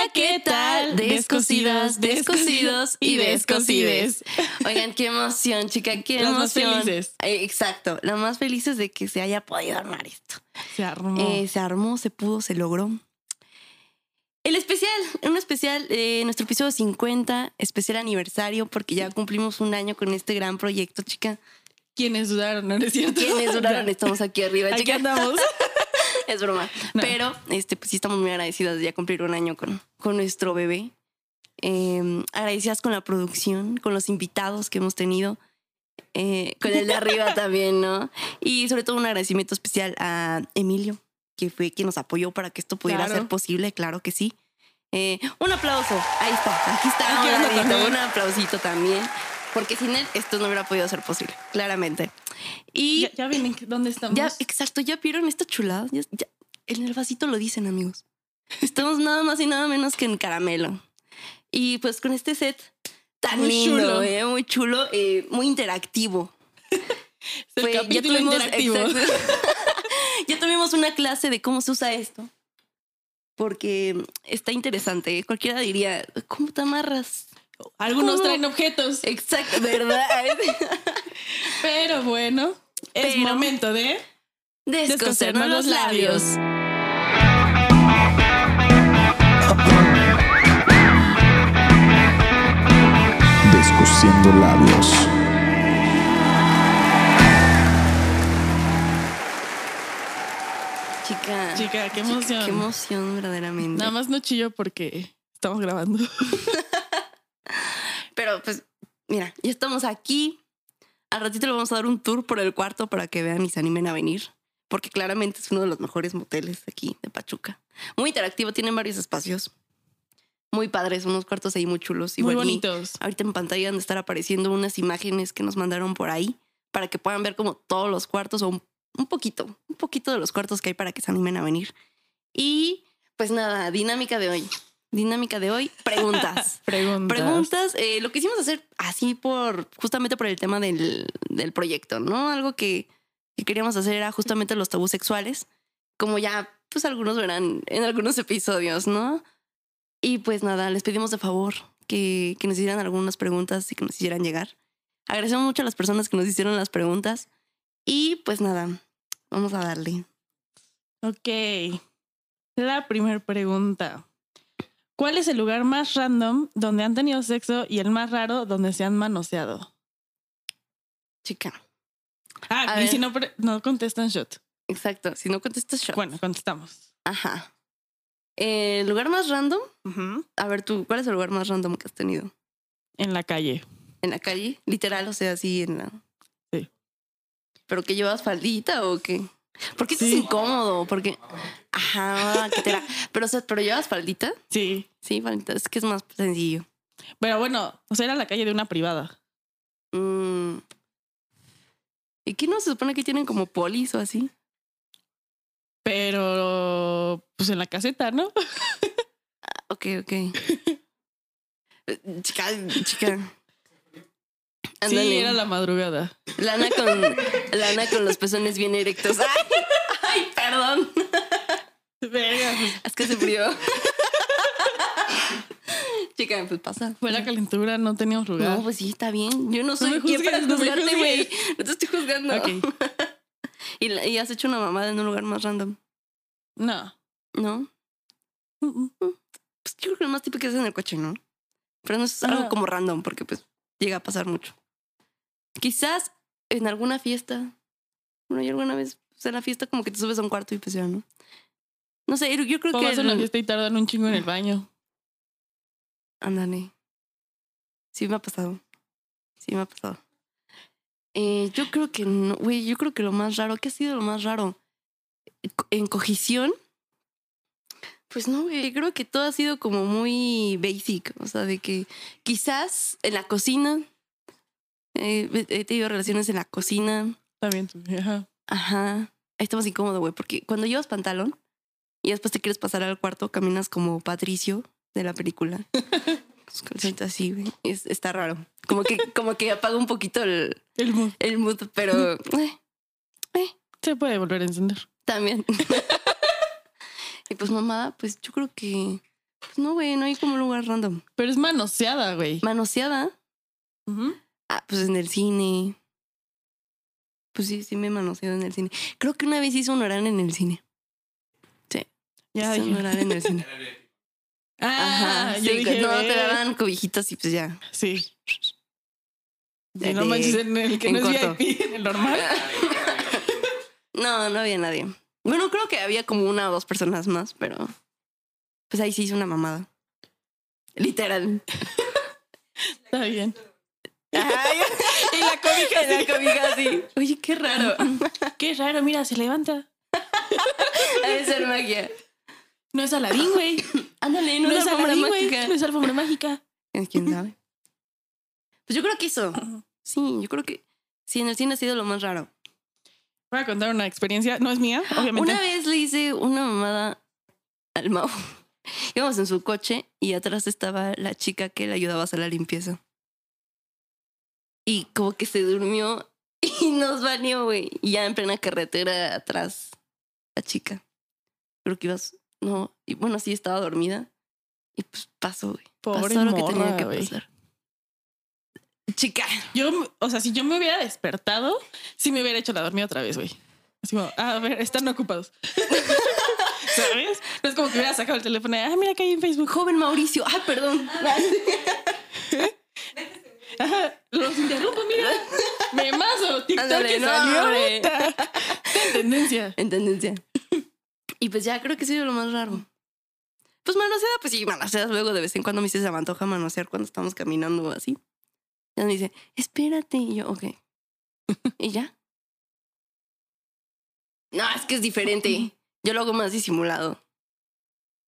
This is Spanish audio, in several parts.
Hola, ¿qué tal? Descosidas, descosidos y descosides. Oigan, qué emoción, chica, qué Las más felices. Eh, Exacto, las más felices de que se haya podido armar esto. Se armó. Eh, se armó, se pudo, se logró. El especial, un especial, eh, nuestro episodio 50, especial aniversario, porque ya cumplimos un año con este gran proyecto, chica. ¿Quiénes dudaron? No, es cierto. ¿Quiénes duraron? Estamos aquí arriba, Aquí chica. andamos. Es broma. No. Pero este, pues sí estamos muy agradecidas de ya cumplir un año con, con nuestro bebé. Eh, agradecidas con la producción, con los invitados que hemos tenido, eh, con el de arriba también, ¿no? Y sobre todo un agradecimiento especial a Emilio, que fue quien nos apoyó para que esto pudiera Claro. ser posible, claro que sí. Eh, un aplauso, ahí está, aquí está, un aplausito también, porque sin él esto no hubiera podido ser posible, claramente. Y Ya, ya vienen. ¿Dónde estamos? ya, exacto, ya vieron esta chulada. Ya, ya- en el vasito lo dicen, amigos. Estamos nada más y nada menos que en caramelo. Y pues con este set tan Muy lindo, chulo. eh, muy chulo, eh, muy interactivo. Es el Fue- capítulo interactivo. ya tuvimos una clase de cómo se usa esto. Porque está interesante. ¿eh? Cualquiera diría, ¿cómo te amarras? Algunos ¿Cómo? traen objetos. Exacto, ¿verdad? Pero bueno, es Pero- momento de. Descosernos los labios. Descosiendo labios. Chica. Chica, qué emoción. Qué emoción, verdaderamente. Nada más no chillo porque estamos grabando. Pero pues, mira, ya estamos aquí. Al ratito le vamos a dar un tour por el cuarto para que vean y se animen a venir. Porque claramente es uno de los mejores moteles aquí de Pachuca. Muy interactivo, tienen varios espacios. Muy padres, unos cuartos ahí muy chulos. Muy Igual y bonitos. Ahorita en pantalla han de estar apareciendo unas imágenes que nos mandaron por ahí para que puedan ver como todos los cuartos o un, un poquito, un poquito de los cuartos que hay para que se animen a venir. Y pues nada, dinámica de hoy. Dinámica de hoy, preguntas. Preguntas. Preguntas, eh, lo quisimos hacer así por, justamente por el tema del, del proyecto, ¿no? Algo que, que queríamos hacer era justamente los tabús sexuales, como ya, pues algunos verán en algunos episodios, ¿no? Y pues nada, les pedimos de favor que, que nos hicieran algunas preguntas y que nos hicieran llegar. Agradecemos mucho a las personas que nos hicieron las preguntas. Y pues nada, vamos a darle. Ok. La primera pregunta. ¿Cuál es el lugar más random donde han tenido sexo y el más raro donde se han manoseado? Chica. Ah, A y ver. si no, pre- no contestan shot. Exacto. Si no contestas, shot. Bueno, contestamos. Ajá. El lugar más random Ujú. A ver, tú, ¿cuál es el lugar más random que has tenido? En la calle. ¿En la calle? Literal, o sea, así en la. Sí. ¿Pero que llevas faldita o qué? Porque esto es Sí. incómodo, porque. Ajá, que te Pero, o sea, ¿pero llevas faldita? Sí. Sí, faldita. Es que es más sencillo. Pero bueno, o sea, era la calle de una privada. Mm. ¿Y qué no se supone que tienen como polis o así? Pero, pues en la caseta, ¿no? Ok, ok. Eh, chica, chica. Sí, era la madrugada. Lana con, Lana con los pezones bien erectos. ¡Ay! ¡Ay, perdón! Verga, pues, Es que se frío. Chica, pues pasa. fue la calentura, no teníamos lugar. No, pues sí, está bien. Yo no soy me quien para no juzgarte, güey. No te estoy juzgando. Ok. ¿Y, la- y has hecho una mamada en un lugar más random, No. ¿no? Mm, mm. Pues yo creo que lo más típico es en el coche, ¿no? Pero no es algo como random, porque pues llega a pasar mucho. Quizás en alguna fiesta. Bueno, yo alguna vez, pues, en la fiesta como que te subes a un cuarto y pues ya, ¿no? No sé, yo creo O que... vas a una fiesta y tardan un chingo en el baño. Ándale. Sí me ha pasado. Sí me ha pasado. Eh, yo creo que no, güey, yo creo que lo más raro, ¿qué ha sido lo más raro? En cogición, pues no, güey, creo que todo ha sido como muy basic, o sea, de que quizás en la cocina, eh, he tenido relaciones en la cocina, bien. tú, Ajá. Ajá. Ahí estamos incómodo, güey, porque cuando llevas pantalón y después te quieres pasar al cuarto, caminas como Patricio de la película. Pues, así, güey. Es- está raro. Como que, como que apaga un poquito el, El mood. el mood, pero eh, Se puede volver a encender. también. y pues mamada, pues yo creo que Pues no, güey, no hay como un lugar random. Pero es manoseada, güey. Manoseada. Ujú. Ah, pues en el cine. Pues sí, sí me he manoseado en el cine. Creo que una vez hice un oral en el cine. Ya hice un oral en el cine. Ah, Ajá, yo sí, dije, no, te daban cobijitas y pues ya. Sí. Sí, De- no manches, en el que en no es corto. VIP, en el normal. No, no había nadie. Bueno, creo que había como una o dos personas más, pero pues ahí sí hice una mamada. Literal. Está bien. Ay, Y la cobija, la cobija así. Oye, qué raro. Qué raro, mira, se levanta. Debe ser magia. No es Aladín, güey. Ándale, no, No es es alfombra mágica. No es alfombra mágica. ¿Quién sabe? Pues yo creo que eso. Sí, yo creo que sí, en el cine ha sido lo más raro. Voy a contar una experiencia. No es mía, obviamente. Una vez le hice una mamada al Mau. Íbamos en su coche y atrás estaba la chica que le ayudaba a hacer la limpieza. Y como que se durmió y nos bañó, güey. Y ya en plena carretera atrás, la chica. Creo que ibas. No, y bueno, sí estaba dormida. Y pues pasó, güey. Pobre pasó lo que tenía que pasar. Chica. Yo, o sea, si yo me hubiera despertado, sí me hubiera hecho la dormida otra vez, güey. Así como, a ver, están ocupados. ¿Sabes? No es como que hubiera sacado el teléfono y, ah, mira que hay en Facebook. Joven Mauricio. Ah, perdón. Ajá, los interrumpo, mira. Me mazo. TikTok que no, salió ahorita. En tendencia. En tendencia. Y pues ya creo que ha sido lo más raro. Pues manoseada, pues sí, manoseada. Luego de vez en cuando me dice, se me antoja manosear cuando estamos caminando o así. Y me dice, espérate. Y yo, ok. y ya. No, es que es diferente. Yo lo hago más disimulado.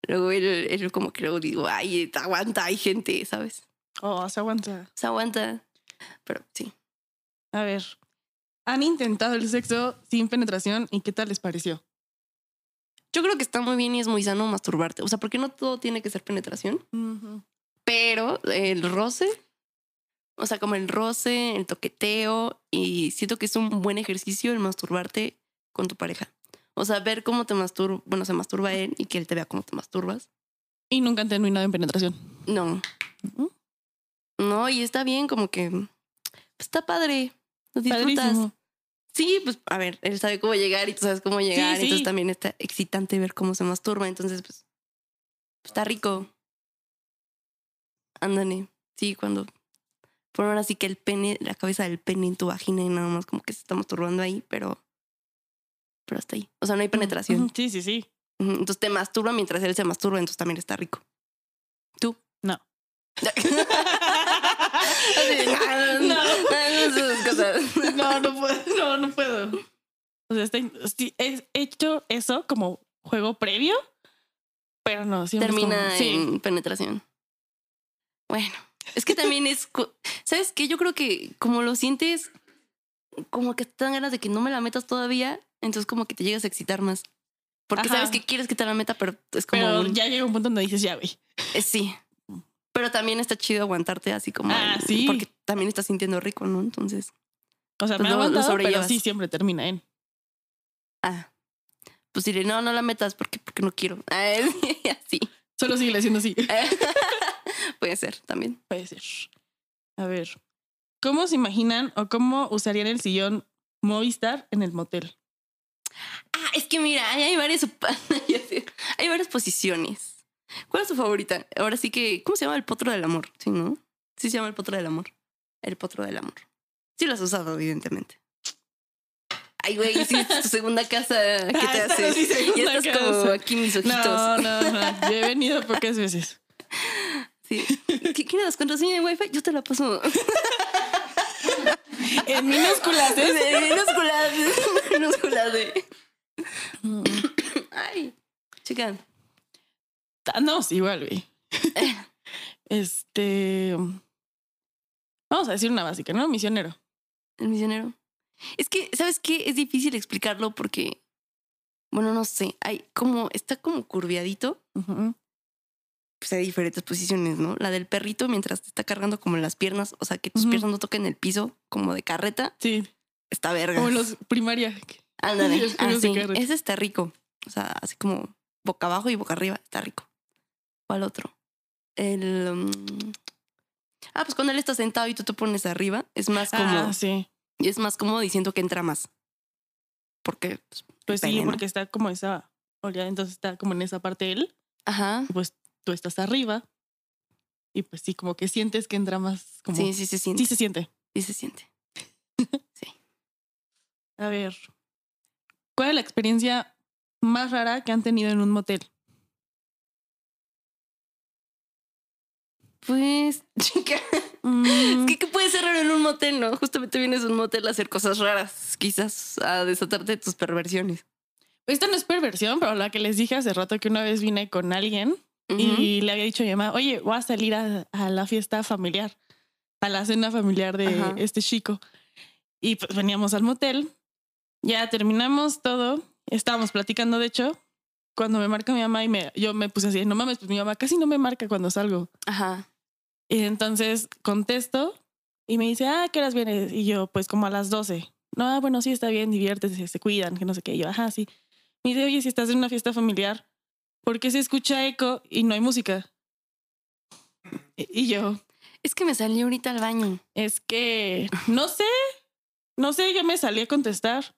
Luego él, él como que luego digo, ay, aguanta, hay gente, ¿sabes? Oh, se aguanta. Se aguanta. Pero sí. A ver. ¿Han intentado el sexo sin penetración y qué tal les pareció? Yo creo que está muy bien y es muy sano masturbarte. O sea, porque no todo tiene que ser penetración. pero el roce, o sea, como el roce, el toqueteo, y siento que es un buen ejercicio el masturbarte con tu pareja. O sea, ver cómo te masturba, bueno, se masturba él y que él te vea cómo te masturbas. Y nunca han terminado en penetración. No. No, y está bien, como que está padre. Lo disfrutas. Padrísimo. Sí, pues a ver, él sabe cómo llegar y tú sabes cómo llegar. sí. Entonces también está excitante ver cómo se masturba. Entonces, pues, está rico. Ándale. Sí, cuando. Por ahora sí que el pene, la cabeza del pene en tu vagina y nada más como que se está masturbando ahí, pero. Pero hasta ahí. O sea, no hay penetración. Sí, sí, sí. Entonces te masturba mientras él se masturba, entonces también está rico. ¿Tú? No. De, no, No. no, puedo. No, no puedo. O sea, he hecho eso como juego previo, pero no. siempre termina como- sí. en penetración. Bueno, es que también es, ¿sabes qué? Yo creo que como lo sientes, como que te dan ganas de que no me la metas todavía, entonces como que te llegas a excitar más. Porque Ajá. sabes que quieres que te la meta, pero es como... Pero un- ya llega un punto donde dices, ya, güey. eh, sí. Pero también está chido aguantarte así como... Ah, sí. Porque también estás sintiendo rico, ¿no? Entonces... O sea, Pues me lo- lo aguantado, pero sobrellevas. sí siempre termina en. Ah. Pues diré, no, no la metas porque, porque no quiero. Así. Solo sigue siendo así. Puede ser también. Puede ser. A ver. ¿Cómo se imaginan o cómo usarían el sillón Movistar en el motel? Ah, es que mira, hay varias, hay varias posiciones. ¿Cuál es tu favorita? Ahora sí que, ¿cómo se llama el potro del amor? Sí, ¿no? Sí se llama el potro del amor. El potro del amor. Sí lo has usado, evidentemente. Ay, güey, sí, es tu segunda casa, ¿qué Ah, te esta haces? ya estás como aquí mis ojitos. No, no, no. Yo he venido pocas veces. Sí. ¿Qué quieres? ¿Contraseña de Wi-Fi? Yo te la paso. En minúsculas, ¿eh? Minúsculas. Minúsculas de... Mm. Ay, chica. Andamos igual, güey. Este. Vamos a decir una básica, ¿no? Misionero. El misionero. Es que, ¿sabes qué? Es difícil explicarlo porque, bueno, no sé, hay como, está como curviadito, pues hay diferentes posiciones, ¿no? La del perrito mientras te está cargando como en las piernas, o sea, que tus piernas no toquen el piso como de carreta, Sí, está verga. como los primaria. Ándale, así, ese está rico. O sea, así como boca abajo y boca arriba, está rico. ¿Cuál otro? El. um, ah, pues cuando él está sentado y tú te pones arriba, es más como. Ah, sí. Es más como diciendo que entra más. Porque. pues, Pues sí, porque está como esa entonces está como en esa parte él, Ajá. pues tú estás arriba. Y pues sí, como que sientes que entra más como. Sí, sí se siente. sí se siente. Sí se siente. A ver. ¿Cuál es la experiencia más rara que han tenido en un motel? Pues, chica. Mm, Es que, ¿qué puede ser raro en un motel, no? Justamente vienes a un motel a hacer cosas raras, quizás a desatarte de tus perversiones. Esta no es perversión, pero la que les dije hace rato que una vez vine con alguien y le había dicho a mi mamá, oye, voy a salir a, a la fiesta familiar, a la cena familiar de Ajá. este chico. Y pues veníamos al motel, ya terminamos todo, estábamos platicando, de hecho, cuando me marca mi mamá y me, yo me puse así, no mames, pues mi mamá casi no me marca cuando salgo. Ajá. Y entonces contesto y me dice, ah, ¿qué horas vienes? Y yo, pues como a las 12. No, ah, bueno, sí, está bien, diviértese, se cuidan, que no sé qué. Y yo, ajá, sí. Me dice, oye, si estás en una fiesta familiar, ¿por qué se escucha eco y no hay música? Y yo, Es que me salí ahorita al baño. es que no sé, no sé, yo me salí a contestar.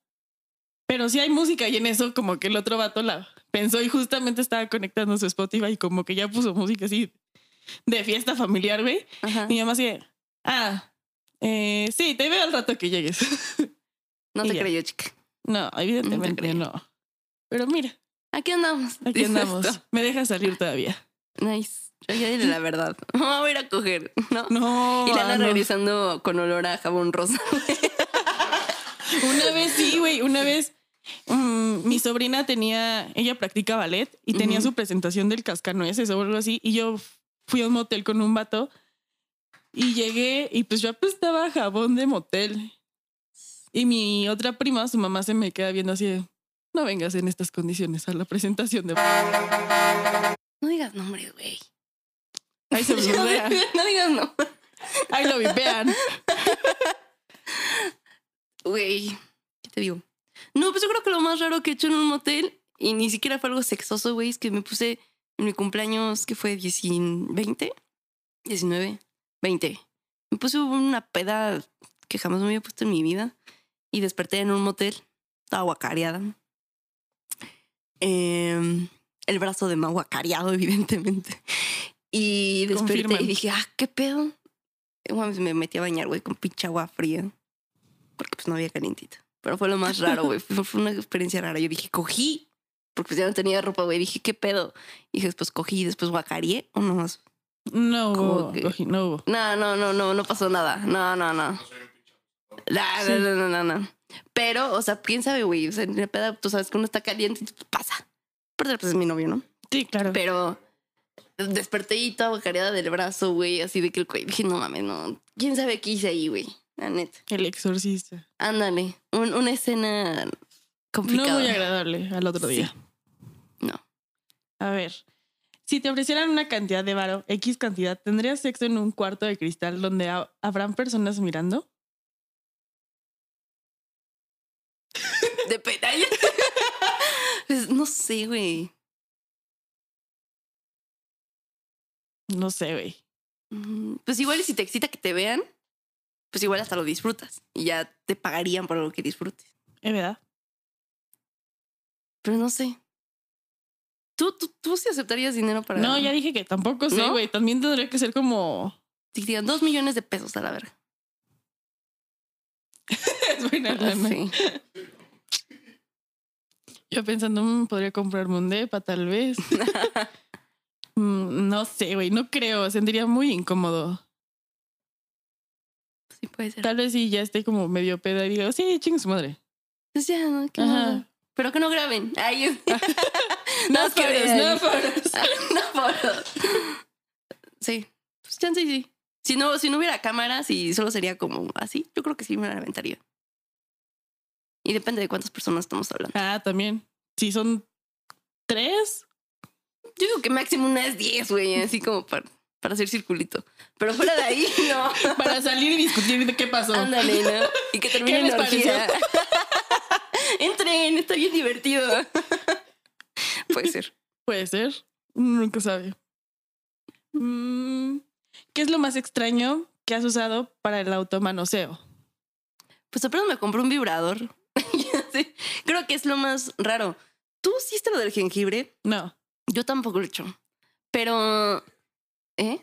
Pero sí hay música y en eso como que el otro vato la pensó y justamente estaba conectando su Spotify y como que ya puso música así de fiesta familiar, güey. Ajá. Mi mamá así, ah, eh, sí, te veo al rato que llegues. No y te ya. creyó, chica. no, evidentemente creo. no. Pero mira, Aquí andamos. aquí andamos. esto. Me deja salir todavía. Nice. Ya dile la verdad. Voy a ir a coger, ¿no? No, y la ah, anda no. regresando con olor a jabón rosa. Una vez sí, güey, una vez mm, mi sobrina tenía, ella practica ballet y tenía Ujú. su presentación del cascanueces o algo así y yo fui a un motel con un vato y llegué y pues yo apestaba jabón de motel. Y mi otra prima, su mamá se me queda viendo así de, no vengas en estas condiciones a la presentación de... No digas nombres, güey. Ahí se blurdea. no digas no. Ahí lo vipean. Güey, ¿qué te digo? No, pues yo creo que lo más raro que he hecho en un motel, y ni siquiera fue algo sexoso, güey, es que me puse en mi cumpleaños, que fue 10 20, 19, 20. Me puse una peda que jamás me había puesto en mi vida y desperté en un motel, estaba guacareada. Em, el brazo de ma guacareado, evidentemente. Y desperté y dije, ah, ¿qué pedo? Y, me metí a bañar, güey, con pinche agua fría. Porque pues no había calientita. Pero fue lo más raro, güey. Fue una experiencia rara. Yo dije, cogí. Porque pues ya no tenía ropa, güey. Dije, ¿qué pedo? Y dije, después cogí, después guacareé o no más. No hubo, que- no hubo. No, no, no, no, no pasó nada. No, no, no. No, no, no, no, no, no. Pero, o sea, quién sabe, güey. O sea, en la peda, tú sabes que uno está caliente y pues, pasa. Pero pues es mi novio, ¿no? Sí, claro. Pero desperté y toda guacareada del brazo, güey. Así de que el cuello. Dije, no mames, no. ¿Quién sabe qué hice ahí, güey? La neta. El exorcista. Ándale. Un- una escena complicada. No muy agradable al otro Sí. día. No. A ver. Si te ofrecieran una cantidad de varo, X cantidad, ¿tendrías sexo en un cuarto de cristal donde ha- habrán personas mirando? De pena. Pues, no sé, güey. No sé, güey. Mm, Pues igual si te excita que te vean, pues igual hasta lo disfrutas. Y ya te pagarían por lo que disfrutes. ¿Es verdad? Pero no sé. ¿Tú, tú, tú sí aceptarías dinero para... No, ya dije que tampoco sé, ¿No? güey. También tendría que ser como... Digan dos millones de pesos a la verga. es buena lana. Sí. Yo pensando, "Mm, podría comprarme un depa, tal vez. Mm, no sé, güey. No creo. Sentiría muy incómodo. Sí puede ser. Tal vez sí ya esté como medio peda y digo, sí, ching su madre. Pues ya, ¿no? Pero que no graben. Ay, No, foros, no foros. no fotos. Sí. Pues chance y sí. Si no, si no hubiera cámaras y solo sería como así, yo creo que sí me la aventaría. Y depende de cuántas personas estamos hablando. Ah, también. Si son tres, Yo digo que máximo unas 10, güey, así como para, para hacer circulito. Pero fuera de ahí, no. para salir y discutir de qué pasó. Ándale, ¿no? Y que termine ¿Qué les orgía. Entren, está bien divertido. Puede ser. Puede ser. Uno Nunca sabe. Mm, ¿Qué es lo más extraño que has usado para el automanoseo? Pues apenas me compré un vibrador. Creo que es lo más raro. ¿Tú hiciste lo del jengibre? No. Yo tampoco lo he hecho. Pero... ¿Eh?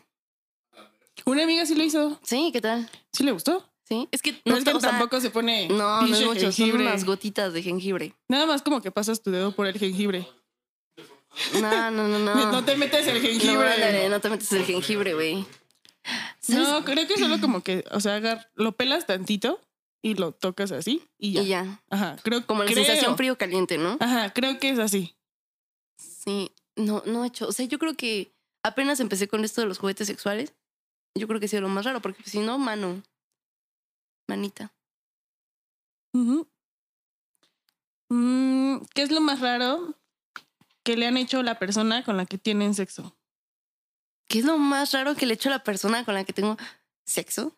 Una amiga sí lo hizo. Sí, ¿qué tal? ¿Sí le gustó? Sí. Es que No, es que sea, tampoco se pone No, no es mucho. Son jengibre. unas gotitas de jengibre. Nada más como que pasas tu dedo por el jengibre. No, no, no, no. No te metes el No, jengibre. ándale, no te metes el jengibre, güey. No, creo que solo como que, o sea, agar- lo pelas tantito y lo tocas así y ya. Y ya. Ajá, creo Como la creo. sensación frío-caliente, ¿no? Ajá, creo que es así. Sí. No, no he hecho. O sea, yo creo que apenas empecé con esto de los juguetes sexuales. Yo creo que ha sido lo más raro, porque si no, mano. Manita. Mm, ¿Qué es lo más raro que le han hecho a la persona con la que tienen sexo? ¿Qué es lo más raro que le he hecho a la persona con la que tengo sexo?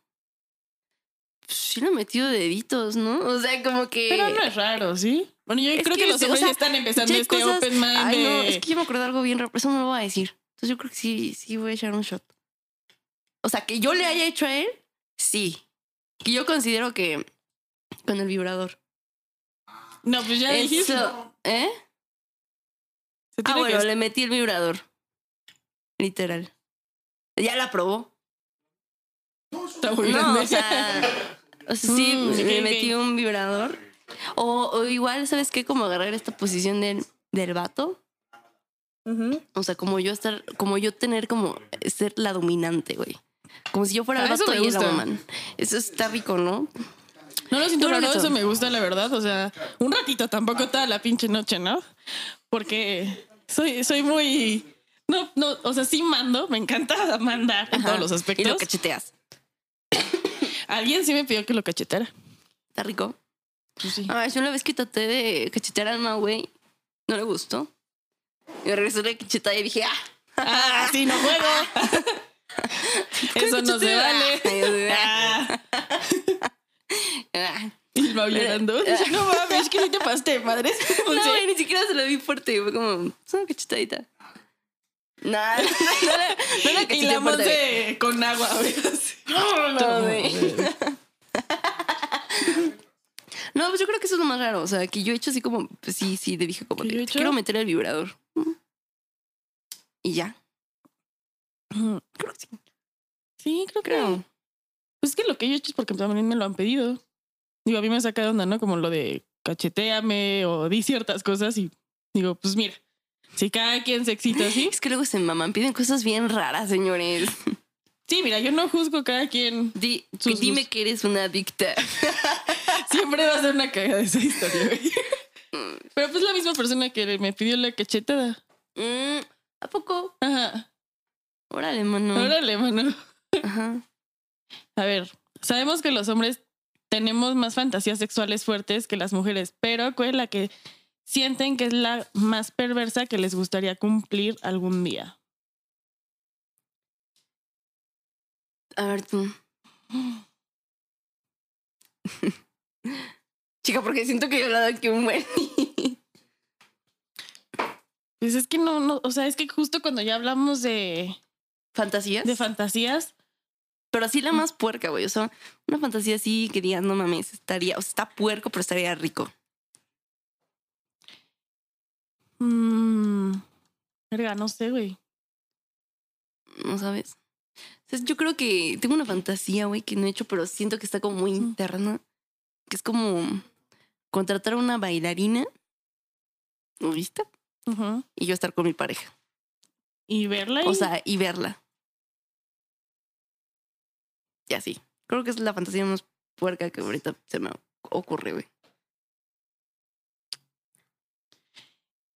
Pues sí le he metido deditos, ¿no? O sea, como que... Pero no es raro, ¿sí? Bueno, yo Es creo que, que los o hombres sea, están empezando este cosas- open mind Ay, no, es que yo me acuerdo de algo bien raro, pero eso no lo voy a decir. Entonces yo creo que sí, sí voy a echar un shot. O sea, que yo le haya hecho a él, sí. Que yo considero que con el vibrador. No, pues ya dijiste. Eso, ¿eh? Se Ah, bueno, que... le metí el vibrador. Literal. Ya la probó. Está muy No, grande. o sea, o sea, sí, Mm, le metí un vibrador. O, o igual, ¿sabes qué? Como agarrar esta posición del, del vato. O sea, como yo estar, como yo tener como ser la dominante, güey. Como si yo fuera el Ah, vato y la woman. Eso está rico, ¿no? No lo siento Loreto. eso me gusta, la verdad. O sea, un ratito tampoco toda la pinche noche, ¿no? Porque soy, soy muy. No, no, o sea, sí mando, me encanta mandar en Ajá. todos los Y aspectos. lo cacheteas. Alguien sí me pidió que lo cachetara. Está rico. Pues sí. A ver, yo una vez que traté de cachetear a Alma, güey, no le gustó. Y me regresó la cachetada y dije, ¡ah! Ah, sí, no juego. Eso no se vale. Ay, o sea, Ah, ah. y llorando. Dice, no mames, que sí te pasaste, madre. No, güey, ni siquiera se la vi fuerte. Fue como, es una cachetadita. Nah, no, no, la- no la Y cacheteé la. Monse con agua, güey. No, güey. No, pues yo creo que eso es lo más raro. O sea, que yo he hecho así como, pues sí, sí, le dije como, ¿Que yo "Te quiero meter el vibrador. Y ya. Creo que sí. Sí, creo que. Creo. Pues es que lo que yo he hecho es porque también me lo han pedido. Digo, a mí me saca de onda, ¿no? Como lo de cacheteame o di ciertas cosas y digo, pues mira, si cada quien se excita así. Es que luego se maman, piden cosas bien raras, señores. Sí, mira, yo no juzgo cada quien. Di- Sus- dime sus- que eres una adicta. Siempre va a ser una cagada esa historia, güey. Pero pues la misma persona que me pidió la cachetada. Mm, ¿A poco? Ajá. Órale, mano. Órale, mano. Ajá. A ver, sabemos que los hombres tenemos más fantasías sexuales fuertes que las mujeres, pero ¿cuál es la que sienten que es la más perversa que les gustaría cumplir algún día? A ver tú. Chica, porque siento que yo he hablado aquí un buen. Pues es que no, no, o sea, es que justo cuando ya hablamos de, ¿Fantasías? de fantasías, pero así la más puerca, güey. O sea, una fantasía así que digas, no mames, estaría, o sea, está puerco, pero estaría rico. mmm, verga, no sé, güey. ¿No sabes? O sea, yo creo que tengo una fantasía, güey, que no he hecho, pero siento que está como muy interna. Que es como contratar a una bailarina. ¿Lo viste? Y yo estar con mi pareja. Y verla. O sea, y verla. Y así. Creo que es la fantasía más puerca que ahorita se me ocurre, güey.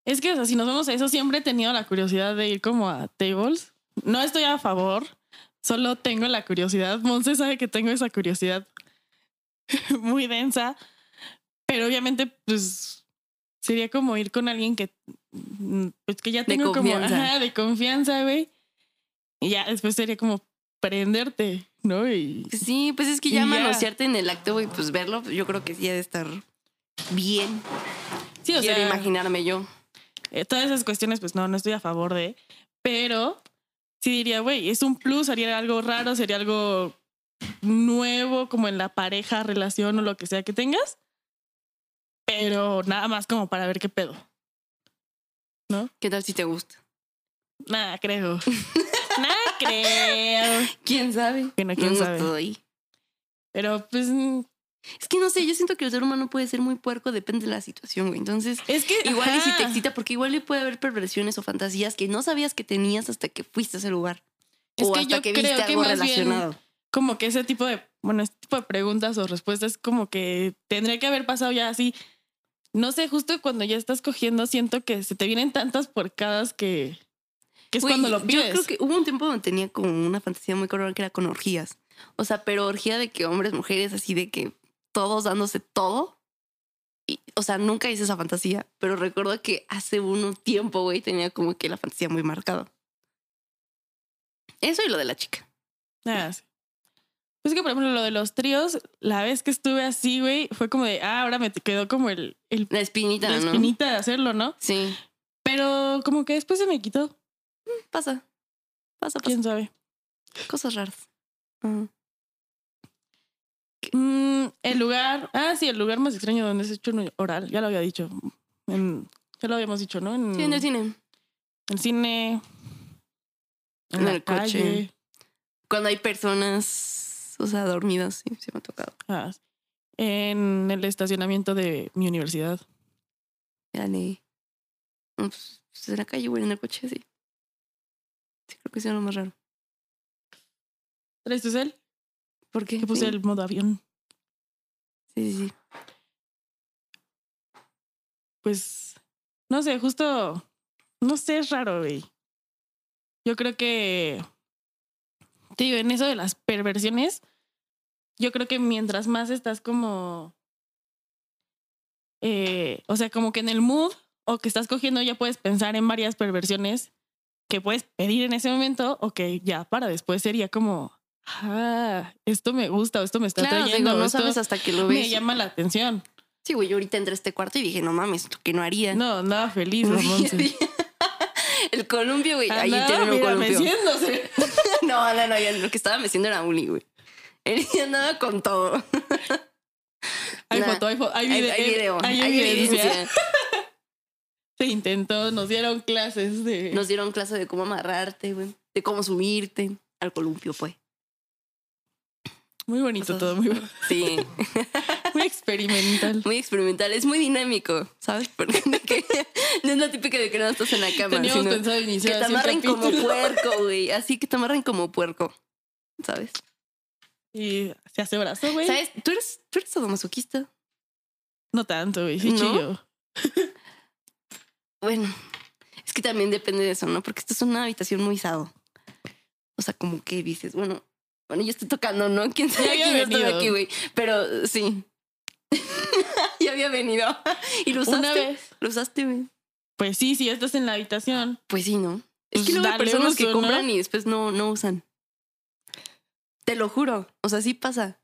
Es que, o sea, si nos vamos a eso, siempre he tenido la curiosidad de ir como a tables. No estoy a favor, solo tengo la curiosidad. Monse sabe que tengo esa curiosidad muy densa, pero obviamente, pues, sería como ir con alguien que, pues, que ya De tengo como, confianza. ajá, de confianza, güey. Y ya después sería como prenderte, ¿no? Y Pues Sí, pues es que ya Y manosearte en el acto, güey, pues verlo, yo creo que sí ha de estar bien. sí, o Quiero sea, imaginarme yo. eh, todas esas cuestiones, pues no, no estoy a favor de, pero sí diría, güey, es un plus, haría algo raro, sería algo nuevo como en la pareja, relación o lo que sea que tengas. Pero nada más como para ver qué pedo. ¿No? ¿Qué tal si te gusta? Nada, creo. Nada, creo. ¿Quién sabe? Que no, quién No, no sabe. estoy. Pero pues mm, Es que no sé, yo siento que el ser humano puede ser muy puerco, depende de la situación, güey. Entonces, es que igual y si te excita, porque igual y puede haber perversiones o fantasías que no sabías que tenías hasta que fuiste a ese lugar. Es o que hasta yo que creo viste que algo más bien- relacionado. como que ese tipo de, bueno, este tipo de preguntas o respuestas como que tendría que haber pasado ya así. No sé, justo cuando ya estás cogiendo, siento que se te vienen tantas porcadas que, que es cuando lo pides. Yo creo que hubo un tiempo donde tenía como una fantasía muy cabrón que era con orgías. O sea, pero orgía de que hombres, mujeres, así de que todos dándose todo. Y, o sea, nunca hice esa fantasía, pero recuerdo que hace un tiempo, güey, tenía como que la fantasía muy marcada. Eso y lo de la chica. Ah, sí. Pues que, por ejemplo, lo de los tríos, la vez que estuve así, güey, fue como de, ah, ahora me quedó como el, el La espinita, la ¿no? espinita de hacerlo, ¿no? Sí, Pero como que después se me quitó, pasa. Pasa, pasa. quién sabe. Cosas raras. Mm, el lugar, ah, sí, el lugar más extraño donde se ha hecho un oral, ya lo había dicho. En- ya lo habíamos dicho, ¿no? En Sí, en el cine. el cine, en, En la el coche. Cuando hay personas, o sea, dormidas, sí, sí me ha tocado. Ah, en el estacionamiento de mi universidad. Dale. Pues, pues en la calle, güey, en el coche, sí. Sí, creo que es lo más raro. ¿Traes tu cel? ¿Por qué? Que puse Sí, el modo avión. Sí, sí, sí. Pues, no sé, justo, no sé, es raro, güey. Yo creo que, te digo, en eso de las perversiones, yo creo que mientras más estás como, eh, o sea, como que en el mood o que estás cogiendo ya puedes pensar en varias perversiones que puedes pedir en ese momento o que ya para después sería como, ah, esto me gusta o esto me está Claro, trayendo. digo, no esto sabes hasta que lo me ves. llama la atención. Sí, güey, yo ahorita entré a este cuarto y dije, no mames, ¿esto qué no haría? No, nada feliz, el columpio, güey. Ahí Andaba, tiene un columpio. meciéndose. no, no, no, ya lo que estaba meciendo era Uli, güey. Él ya andaba con todo. Hay Nah. foto, hay, fo- hay Hay, video. hay video, hay hay evidencia. evidencia. Se intentó, nos dieron clases de. Nos dieron clase de cómo amarrarte, güey. De cómo subirte al columpio, pues. Muy bonito todo, muy, Sí, muy experimental. muy experimental. Es muy dinámico, ¿sabes? Porque que- no es la típica de que no estás en la cama. Teníamos sino pensado que iniciar te así un amarren como puerco, güey. Así que te amarren como puerco, ¿sabes? Y se hace brazo, güey. ¿Sabes? ¿Tú eres, tú eres sadomasoquista. No tanto, güey. Sí, ¿No? chillo. Bueno, es que también depende de eso, ¿no? Porque esta es una habitación muy sado. O sea, como que dices, bueno, bueno, yo estoy tocando, ¿no? ¿Quién sabe quién venido. aquí, güey? Pero sí. ya había venido. y lo usaste. Una vez. Lo usaste, güey. Pues sí, si estás en la habitación. Pues sí, ¿no? Es Pues que luego hay personas que compran y después no, no usan. Te lo juro. O sea, sí pasa.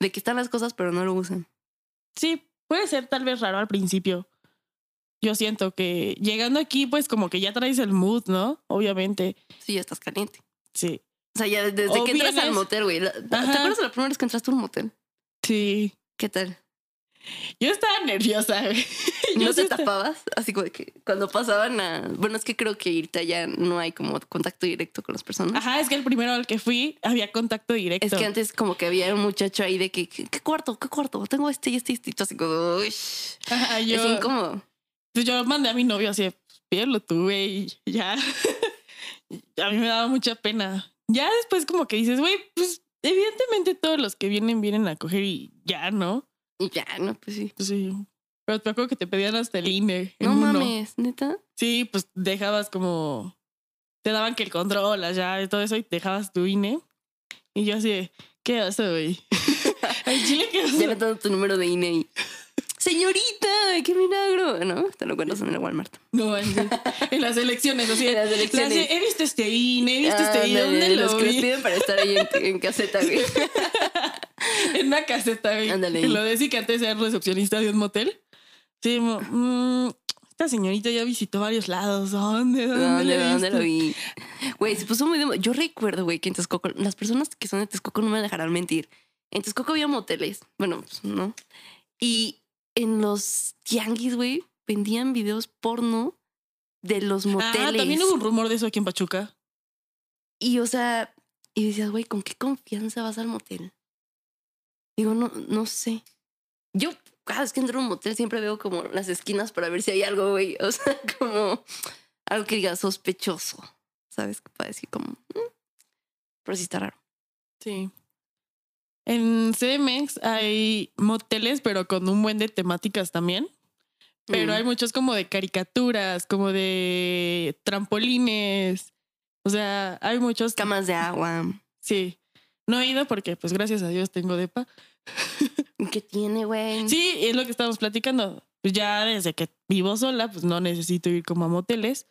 De que están las cosas, pero no lo usan. Sí, puede ser tal vez raro al principio. Yo siento que llegando aquí, pues como que ya traes el mood, ¿no? Obviamente. Sí, ya estás caliente. Sí. O sea, ya desde O que entras al motel, güey. ¿Te acuerdas de la primera vez que entraste a un motel? Sí. ¿Qué tal? Yo estaba nerviosa, ¿No te estaba- tapabas? Así como de que cuando pasaban a... Bueno, es que creo que ahorita ya no hay como contacto directo con las personas. Ajá, es que el primero al que fui había contacto directo. Es que antes como que había un muchacho ahí de que, ¿qué, cuarto? ¿Qué cuarto? Tengo este y este y este. Así como, uy. Ajá, yo, Es incómodo. Pues yo mandé a mi novio así, pues, pídelo tú, güey, y ya. a mí me daba mucha pena. Ya después como que dices, güey, pues evidentemente todos los que vienen vienen a coger y ya, ¿no? Y ya, no, pues sí. Pues sí. Pero te acuerdo que te pedían hasta el INE. No uno. mames, neta. Sí, pues dejabas como. Te daban que el control, las llaves, todo eso, y dejabas tu INE. Y yo así ¿qué haces, güey? El chile que Ya me dando tu número de INE y... Señorita, qué milagro. No, te lo cuentas en el Walmart. No, manches. en las elecciones, así. En las elecciones. las he visto este INE, he visto este INE. ¿Dónde los lo que les vi? piden para estar ahí en, en caseta, güey. En una caseta, güey. Ándale lo decía que antes era recepcionista de un motel. Sí, mo- mm, esta señorita ya visitó varios lados. ¿Dónde? ¿Dónde, ¿Dónde, la dónde lo vi? Güey, se puso muy de Yo recuerdo, güey, que en Texcoco, las personas que son de Texcoco no me dejarán mentir. En Texcoco había moteles. Bueno, pues no. Y en los tianguis, güey, vendían videos porno de los moteles. Ah, también hubo un rumor de eso aquí en Pachuca. Y, o sea, y decías, güey, ¿con qué confianza vas al motel? Digo, no, no sé. Yo cada vez que entro a un motel siempre veo como las esquinas para ver si hay algo, güey. O sea, como algo que diga sospechoso. ¿Sabes? Para decir como... "Mm". Pero sí está raro. Sí. En CDMX hay moteles, pero con un buen de temáticas también. Pero Mm. hay muchos como de caricaturas, como de trampolines. O sea, hay muchos. Camas de agua. Sí. No he ido porque, pues gracias a Dios, tengo depa. ¿Qué tiene, güey? Sí, es lo que estamos platicando. Pues ya desde que vivo sola, pues no necesito ir como a moteles.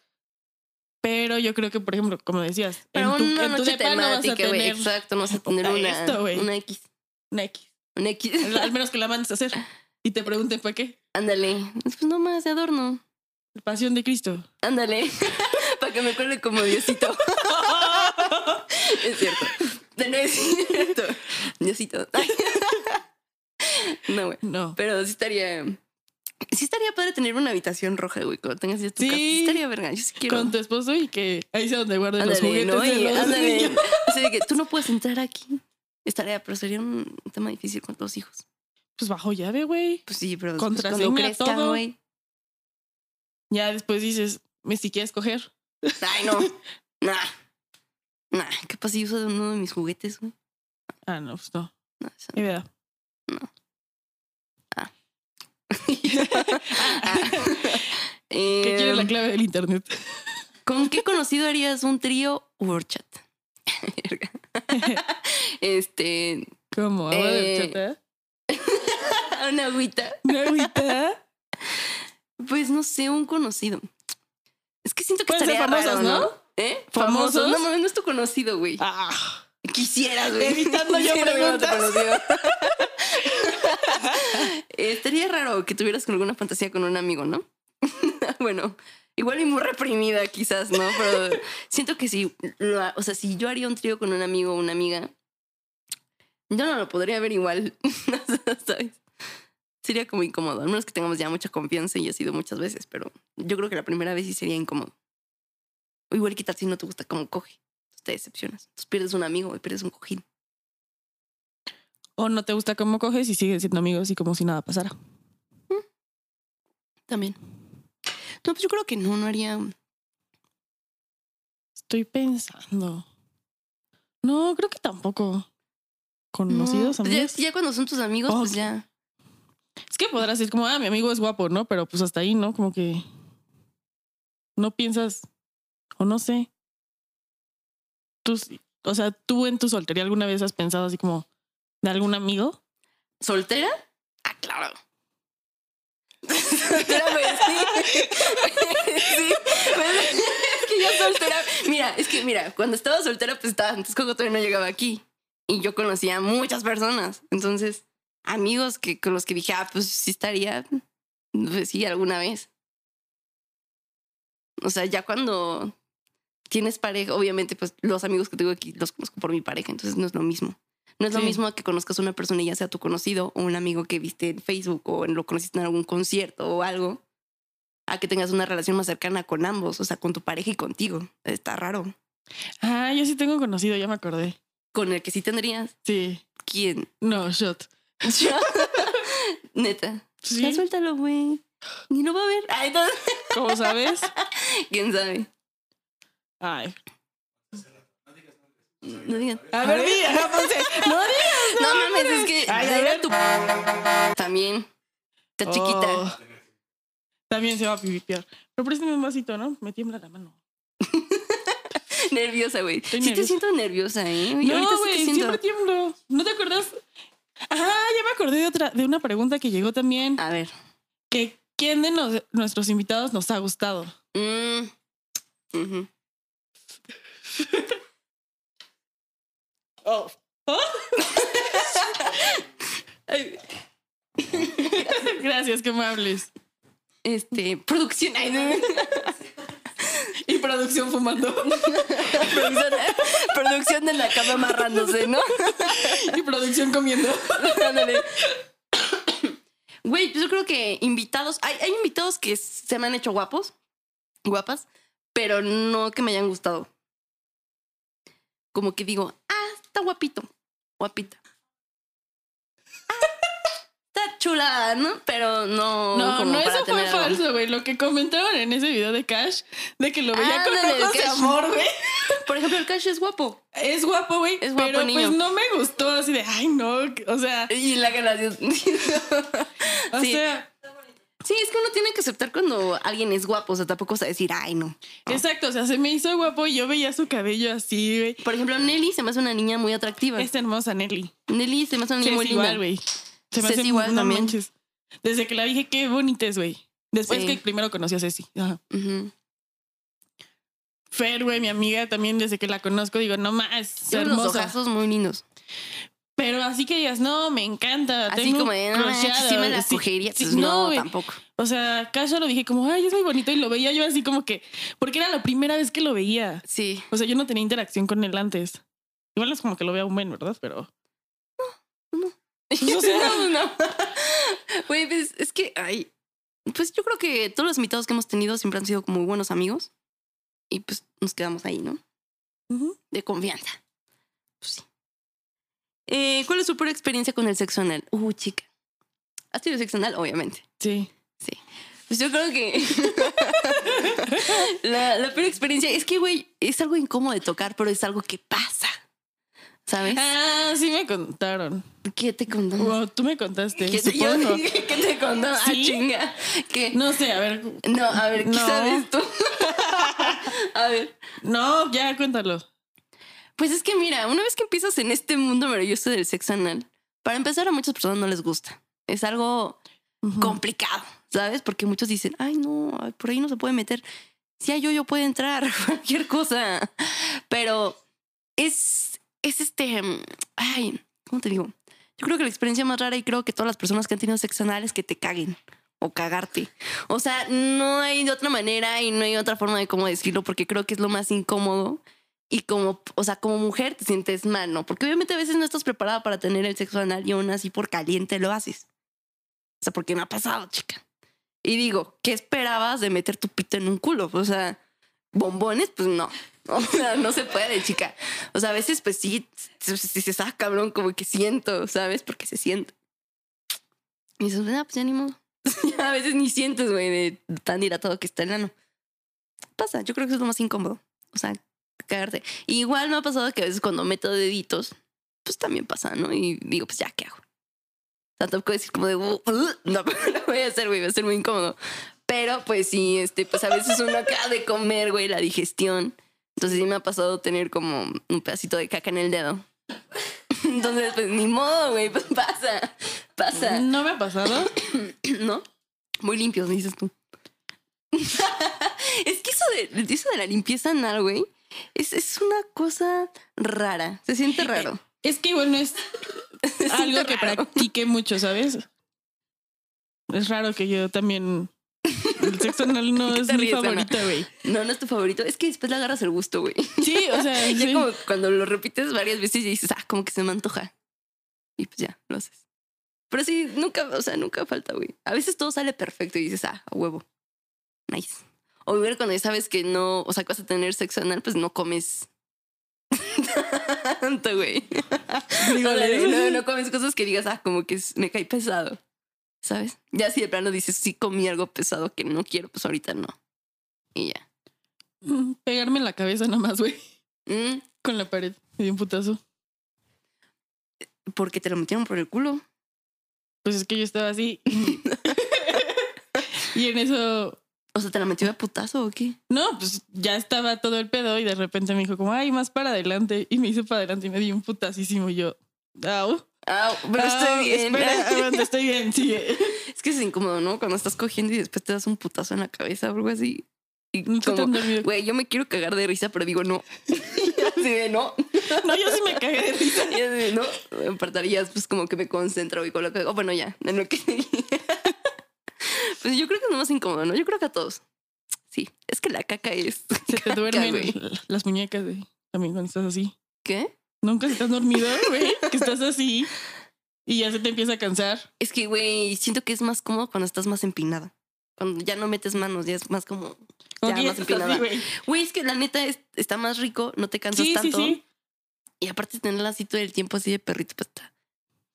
Pero yo creo que, por ejemplo, como decías, Pero en tu, una en tu noche depa no vas a tener Exacto, no vas a tener una, esto, una X. una X. Una X. Al menos que la mandes a hacer. Y te pregunten para qué. Ándale. Pues no más de adorno. Pasión de Cristo. Ándale. Para que me cuele como Diosito. es cierto. No es cierto. Diosito. No, güey. No. Pero sí estaría. Sí estaría padre tener una habitación roja, güey, cuando tengas ya tu Sí. casa. Sí estaría verga. Yo sí quiero. Con tu esposo y que ahí sea donde guarden los juguetes ¿no? de Y los ándale. niños. Así de que tú no puedes entrar aquí. Estaría, pero sería un tema difícil con tus hijos. Pues bajo llave, güey. Pues sí, pero después cuando crezcan, todo. güey. Ya después dices, ¿me si quieres coger? Ay, no. Nah. Nah. ¿Qué pasa si uso uno de mis juguetes, güey? Ah, no, pues no. No, eso Ni idea. ¿Qué quiere la Eh, clave del internet? ¿Con qué conocido harías un trío Wordchat? Verga. este. ¿Cómo? ¿Agua Eh? Una agüita. ¿Una agüita? Pues no sé, un conocido. Es que siento que ser estaría famosos, raro, ¿no? ¿Eh? ¿Famosos? Famosos. No, no es tu conocido, güey. Ah, Quisieras, güey. Evitando yo preguntas. Eh, estaría raro que tuvieras alguna fantasía con un amigo, ¿no? bueno, igual y muy reprimida quizás, ¿no? Pero siento que si, lo o sea, si yo haría un trío con un amigo o una amiga, yo no lo podría ver igual, ¿sabes? Sería como incómodo, al menos que tengamos ya mucha confianza y ha sido muchas veces, pero yo creo que la primera vez sí sería incómodo. O igual quitar si no te gusta cómo coge, te decepcionas. Entonces pierdes un amigo y pierdes un cojín. o no te gusta cómo coges y siguen siendo amigos y como si nada pasara. También. No, pues yo creo que no, no haría. Estoy pensando. No, creo que tampoco. Conocidos, no. Ya, amigos. ya cuando son tus amigos, Oh, pues ya. Es que podrás decir como, ah, mi amigo es guapo, ¿no? Pero pues hasta ahí, ¿no? Como que no piensas, o no sé. Tú, o sea, tú en tu soltería alguna vez has pensado así como de algún amigo? ¿Soltera? Ah, claro. Soltera, pues sí. sí. Es que yo soltera. Mira, es que mira, cuando estaba soltera, pues estaba antes Coco todavía no llegaba aquí. Y yo conocía a muchas personas. Entonces, amigos que con los que dije, ah, pues sí estaría. Pues sí, alguna vez. O sea, ya cuando tienes pareja, obviamente, pues los amigos que tengo aquí los conozco por mi pareja, entonces no es lo mismo. No es lo mismo que conozcas a una persona y ya sea tu conocido o un amigo que viste en Facebook o lo conociste en algún concierto o algo, a que tengas una relación más cercana con ambos, o sea, con tu pareja y contigo. Está raro. Ah, yo sí tengo conocido, ya me acordé. Con el que sí tendrías. Sí. ¿Quién? No, shot. Neta. Sí. Ya suéltalo, güey. Ni lo va a ver. Ay, no. ¿Cómo sabes? ¿Quién sabe? Ay. No digan. A ver, di, ajá, Ponce. No digas. No mames, es que Ay, a ver. tu también. Está chiquita. Oh. También se va a pipiar. Pero préstame un vasito, ¿no? Me tiembla la mano. Nerviosa, güey. Sí te siento nerviosa, ¿eh? No, sí güey, siento. siempre tiemblo. ¿No te acuerdas? Ah, ya me acordé de otra, de una pregunta que llegó también. A ver. Que ¿quién de nos- nuestros invitados nos ha gustado? Mm. Ujú. Oh. Gracias, que me hables. Este, producción. Y producción fumando. producción, producción de la cama amarrándose, ¿no? y producción comiendo. Ándale. Güey, yo creo que invitados, hay, hay invitados que se me han hecho guapos, guapas, pero no que me hayan gustado. Como que digo, está guapito, guapita. Ah, está chula, ¿no? Pero no. No, como no, para eso fue falso, güey. Lo que comentaban en ese video de Cash, de que lo veía con Ándale, ojos de amor, güey. Por ejemplo, el Cash es guapo. Es guapo, güey. Es guapo pero niño. pues no me gustó así de, ay, no. O sea, Y la ganación. o Sí. sea, Sí, es que uno tiene que aceptar cuando alguien es guapo. O sea, tampoco vas a decir, ay, no. exacto. O sea, se me hizo guapo y yo veía su cabello así, güey. Por ejemplo, Nelly se me hace una niña muy atractiva. Es hermosa, Nelly. Nelly se me hace una niña muy igual, güey. Se me Ceci hace igual no también. manches. Desde que la dije, qué bonita es, güey. Después Sí. que primero conocí a Ceci. Ajá. Fer, güey, mi amiga también, desde que la conozco, digo, no más, Tiene unos ojazos muy lindos. Pero así que digas, no, me encanta. Así tengo como de, no, manches, crusheado", sí me la sí, cogería. sí, Pues no, tampoco. O sea, Cash lo dije como, ay, es muy bonito y lo veía yo así como que, porque era la primera vez que lo veía. Sí. O sea, yo no tenía interacción con él antes. Igual es como que lo vea un buen, ¿verdad? Pero No, no, no. Güey, pues, es que, ay, pues yo creo que todos los invitados que hemos tenido siempre han sido como muy buenos amigos. Y pues nos quedamos ahí, ¿no? De confianza. Sí. Eh, ¿Cuál es tu peor experiencia con el sexo anal? Uh, chica. ¿Has tenido sexo anal? Obviamente. sí. Pues yo creo que la, la peor experiencia es que, güey, es algo incómodo de tocar, pero es algo que pasa. ¿Sabes? Ah, sí me contaron. ¿Qué te contó? O tú me contaste, ¿Qué te, yo supongo. dije, ¿Qué te contó? Ah, ¿Sí? chinga. ¿Qué? No sé, a ver. No, a ver, ¿qué No. sabes tú? a ver. No, ya cuéntalo. Pues es que mira, una vez que empiezas en este mundo maravilloso del sexo anal, para empezar a muchas personas no les gusta. Es algo Ujú. complicado, ¿sabes? Porque muchos dicen, ay, no, por ahí no se puede meter. Si hay yo, puede entrar, cualquier cosa. Pero es, es este, ay, ¿cómo te digo? Yo creo que la experiencia más rara y creo que todas las personas que han tenido sexo anal es que te caguen o cagarte. O sea, no hay de otra manera y no hay otra forma de cómo decirlo porque creo que es lo más incómodo. Y como, o sea, como mujer te sientes mal, ¿no? Porque obviamente a veces no estás preparada para tener el sexo anal y aún así por caliente lo haces. O sea, porque me ha pasado, chica. Y digo, ¿qué esperabas de meter tu pito en un culo? O sea, bombones, pues no. O sea, no se puede, chica. O sea, a veces, pues sí, si se, se saca, cabrón, como que siento, ¿sabes? Porque se siente. Y dices, ah, pues ya ni modo. A veces ni sientes, güey, de tan dilatado que está el ano. Pasa, yo creo que eso es lo más incómodo. O sea, cagarte. Igual me ha pasado que a veces cuando meto deditos, pues también pasa, ¿no? Y digo, pues ya, ¿qué hago? O sea, tampoco decir como de, "Uh, uh", no, lo voy a hacer, güey, va a ser muy incómodo. Pero pues sí, este, pues a veces uno acaba de comer, güey, la digestión. Entonces sí me ha pasado tener como un pedacito de caca en el dedo. Entonces, pues ni modo, güey, pues pasa, pasa. No me ha pasado. ¿No? Muy limpios, dices tú. es que eso de, eso de la limpieza anal, güey, es, es una cosa rara. Se siente raro. Es que igual no es algo que raro. practique mucho, ¿sabes? Es raro que yo también. El sexo anal no ¿Qué es mi favorita, güey. No, no es tu favorito. Es que después le agarras el gusto, güey. Sí, o sea, Ya sí. como cuando lo repites varias veces y dices, ah, como que se me antoja. Y pues ya, lo haces. Pero sí, nunca, o sea, nunca falta, güey. A veces todo sale perfecto y dices, ah, a huevo. Nice. O igual cuando ya sabes que no, o sea, que vas a tener sexo anal, pues no comes tanto, güey. No, no comes cosas que digas, ah, como que me cae pesado. ¿Sabes? Ya si de plano dices, sí comí algo pesado que no quiero, pues ahorita no. Y ya. Mm, Pegarme en la cabeza nomás, güey. Mm, Con la pared. Me dio un putazo. porque te lo metieron por el culo. Pues es que yo estaba así. y en eso. O sea, ¿te la metió de putazo o qué? No, pues ya estaba todo el pedo y de repente me dijo como, ay, más para adelante. Y me hizo para adelante y me dio un putasísimo y yo, au. Ah, pero au, estoy bien. Espera, aguanta, estoy bien, sigue. Es que es incómodo, ¿no? Cuando estás cogiendo y después te das un putazo en la cabeza o algo así. Y como, güey, yo me quiero cagar de risa, pero digo no. así de no. No, yo sí me cagué de risa. Y así de no. En pues como que me concentro y con lo que. Oh, bueno, ya, en lo que. Pues yo creo que es lo más incómodo, ¿no? Yo creo que a todos. Sí, es que la caca es. Se te caca, duermen güey. las muñecas de, también cuando estás así. ¿Qué? Nunca estás dormido, güey, que estás así y ya se te empieza a cansar. Es que, güey, siento que es más cómodo cuando estás más empinada. Cuando ya no metes manos, ya es más como. Ya, más empinada. güey. Güey, es que la neta es- está más rico, no te cansas Sí, sí, tanto. sí. Y aparte tenerla así todo el tiempo así de perrito, pues está.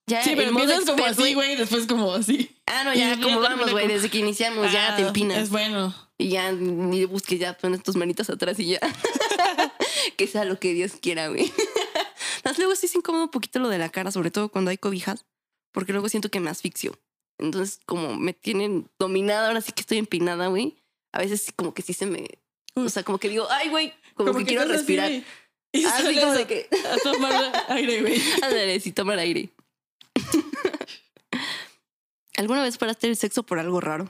Ya, Sí, pero empiezas como así, güey, después como así. Ah, no, ya, como vamos, güey, desde que iniciamos, ya Ah, te empinas. Es bueno. Y ya ni busques, ya pones tus manitas atrás y ya. que sea lo que Dios quiera, güey. Más luego sí es incómodo un poquito lo de la cara, sobre todo cuando hay cobijas, porque luego siento que me asfixio. Entonces, como me tienen dominada, ahora sí que estoy empinada, güey. A veces como que sí se me... O sea, como que digo, ay, güey, como, que, quiero así, respirar. güey, y Así sales como de que... a tomar aire, güey. Ándale, sí, tomar aire. ¿Alguna vez paraste el sexo por algo raro?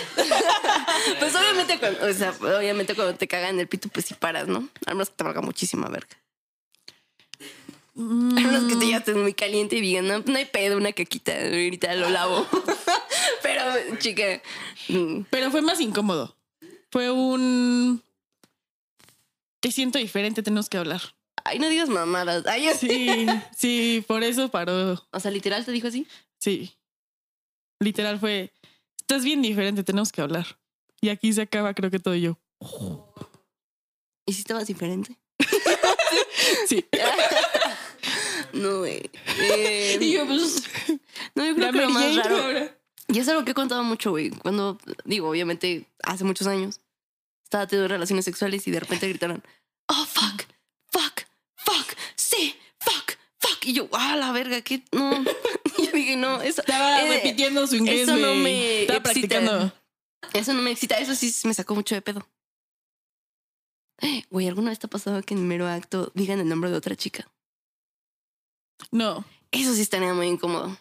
pues obviamente cuando, o sea, obviamente cuando te cagan el pito, pues sí paras, ¿no? A menos que te valga muchísima verga. A menos que te ya estés muy caliente y digan, no, no hay pedo, una caquita, ahorita lo lavo. Pero, chica, mm, Pero fue más incómodo. Fue un. Te siento diferente, tenemos que hablar. Ay, no digas mamadas. Ay. Sí, sí, por eso paró. O sea, literal te dijo así. Sí. Literal fue. Estás bien diferente, tenemos que hablar. Y aquí se acaba, creo que todo yo. ¿Y si estabas diferente? Sí. No, güey. Eh, Y yo, pues. no, yo creo que lo más raro. ahora. Y es algo que he contado mucho, güey. Cuando, digo, obviamente, hace muchos años, estaba teniendo relaciones sexuales y de repente gritaron, oh, fuck, fuck, fuck, sí, fuck, fuck. Y yo, ah, la verga, ¿qué? No. Y yo dije, no, eso, Estaba eh, repitiendo su inglés. eso no güey. me Estaba excita. practicando. eso no me excita. Eso sí me sacó mucho de pedo. Güey, ¿alguna vez te ha pasado que en mero acto digan el nombre de otra chica? No. Eso sí estaría muy incómodo.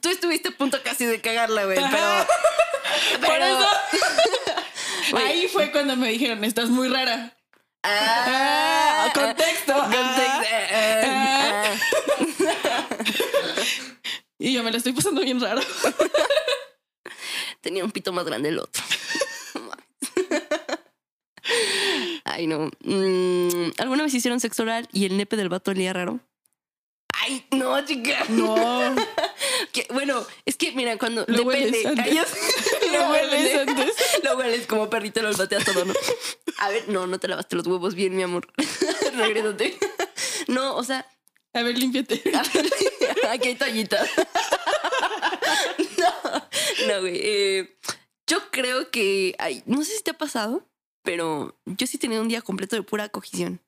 Tú estuviste a punto casi de cagarla, güey, pero. Ajá. Por pero- eso. Ahí fue cuando me dijeron, estás muy rara. Ah, Ah, contexto. contexto. Ah. Ah, Y yo me la estoy pasando bien raro. Tenía un pito más grande el otro. Ay, no. Mm, ¿Alguna vez hicieron sexo oral y el nepe del vato olía raro? Ay, no, chica. No. Que- bueno, es que, mira, cuando Lo depende. hueles antes. Lo hueles antes. Lo hueles como perrito, lo olfateas todo, ¿no? A ver, no, no te lavaste los huevos bien, mi amor. Regrésate. No, o sea, A ver, límpiate. aquí hay toallita. No, no, güey. eh, yo creo que, ay, no sé si te ha pasado, pero yo sí he tenido un día completo de pura cogición.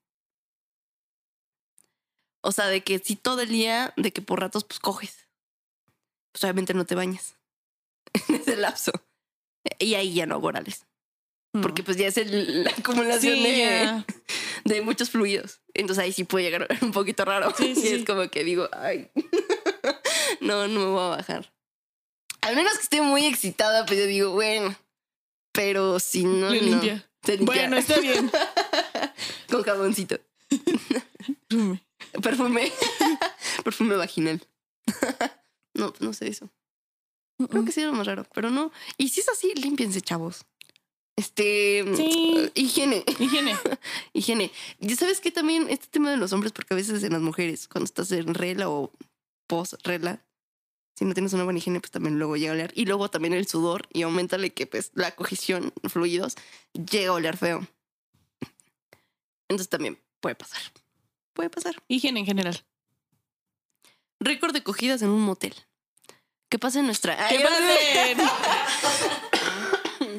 O sea, de que si todo el día, de que por ratos, pues coges. Pues obviamente no te bañas en ese lapso. Y ahí ya no hago orales. Porque pues ya es el- la acumulación Sí, de, de muchos fluidos. Entonces ahí sí puede llegar un poquito raro. Sí, sí, y es como que digo, ay, no, no me voy a bajar. Al menos que esté muy excitada, pues yo digo, bueno, pero si no, Le no. limpia. Bueno, está bien. con jaboncito. Perfume. Perfume vaginal. no, no sé eso. Creo que sí era lo más raro, pero no. Y si es así, límpiense, chavos. Este. Sí. Higiene. Higiene. Higiene. ¿Y sabes qué también? Este tema de los hombres, porque a veces en las mujeres, cuando estás en regla o post-regla, si no tienes una buena higiene, pues también luego llega a oler. Y luego también el sudor y aumentale que pues la cogición, fluidos, llega a oler feo. Entonces también puede pasar. Puede pasar. Higiene en general. Récord de cogidas en un motel. ¿Qué pasa en nuestra... ¿Qué pasa?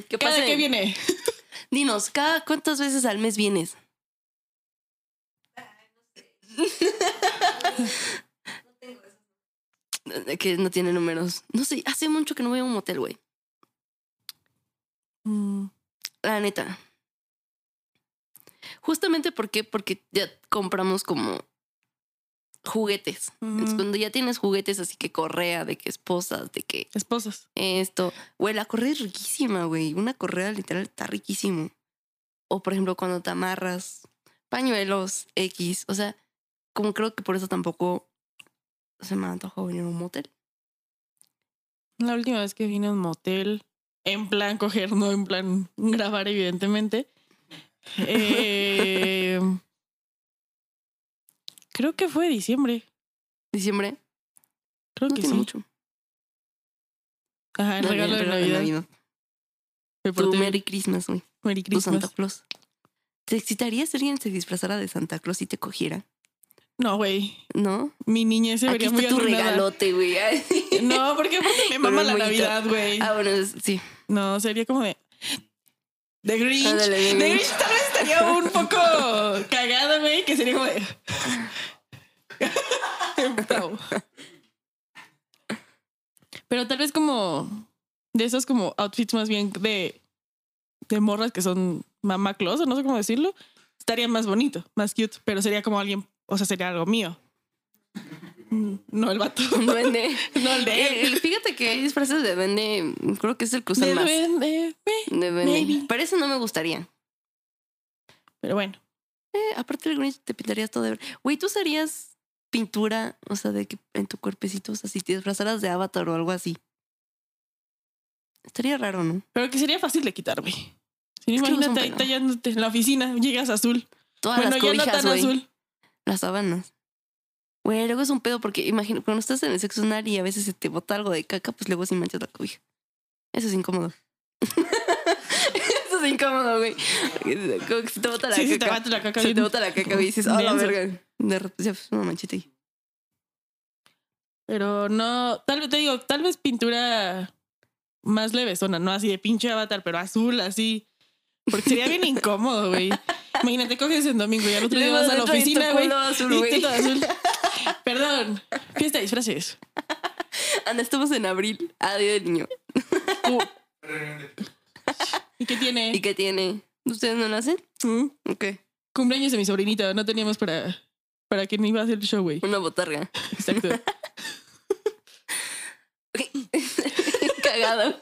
¿Qué ¿Cada pasa? en- viene? Dinos, ¿cada cuántas veces al mes vienes? que no tiene números. No sé, hace mucho que no voy a un motel, güey. Mm, La neta. Justamente ¿por qué? porque ya compramos como juguetes. Entonces, ujú. cuando ya tienes juguetes así que correa, de que esposas, de que Esposas. esto. Güey, la correa es riquísima, güey. Una correa literal está riquísimo. O por ejemplo, cuando te amarras. pañuelos, X. O sea, como creo que por eso tampoco se me antojó venir a un motel. La última vez que vine a un motel, en plan coger, no en plan grabar, evidentemente. eh, creo que fue diciembre. Diciembre. Creo No que tiene sí. mucho. Ajá, el No, regalo el de regalo Navidad. Me Tu porté bien. Merry Christmas, güey. Merry Tu Christmas. Santa Claus. ¿Te excitaría si alguien se disfrazara de Santa Claus y te cogiera? No, güey. ¿No? Mi niñez se Aquí vería muy tu arruinada. regalote, güey. No, porque aparte me mama la. Navidad, güey. Ah, bueno, sí. No, sería como de. The Grinch. Ándale, The. Grinch tal vez estaría un poco cagado, güey, que sería como de. Pero tal vez como. De esos como outfits más bien de. De morras que son mamá Claus, o no sé cómo decirlo. Estaría más bonito, más cute, pero sería como alguien. O sea, sería algo mío. Mm, No el vato. No el de Eh, él. fíjate que hay disfraces de duende, creo que es el que usan De más. duende, De duende. maybe. Para eso no me gustaría. Pero bueno. Eh, aparte del Grinch te pintarías todo de verde. Güey, ¿tú usarías pintura, o sea, de que en tu cuerpecito, o sea, si te disfrazaras de avatar o algo así? Estaría raro, ¿no? Pero que sería fácil de quitar, güey. Que no imagínate ahí tallándote en la oficina, llegas azul. Todas bueno, las ya no cobijas, tan azul. Las sábanas. Güey, luego es un pedo porque imagino, cuando estás en el sexo anal y a veces se te bota algo de caca, pues luego sí manchas la cobija. Eso es incómodo. Incómodo, güey. Como que se te bota la Sí, caca. sí, te bate la caca Se te bota la caca, güey, y dices, ah, la verga. De repente, ya, pues, una manchita ahí. Pero no, tal vez te digo, tal vez pintura más levesona, no así de pinche avatar, pero azul, así. Porque sería bien incómodo, güey. Imagínate, coges en domingo y al otro día vas a la oficina, güey. azul, güey. azul. Perdón, fiesta de disfraces. Anda, estamos en abril. Ah, día del niño. Uh. ¿Y qué tiene? ¿Y qué tiene? ¿Ustedes no lo hacen? Mm, Ok. Cumpleaños de mi sobrinita, no teníamos para, para quien iba a hacer el show, güey. Una botarga. Exacto. Cagada.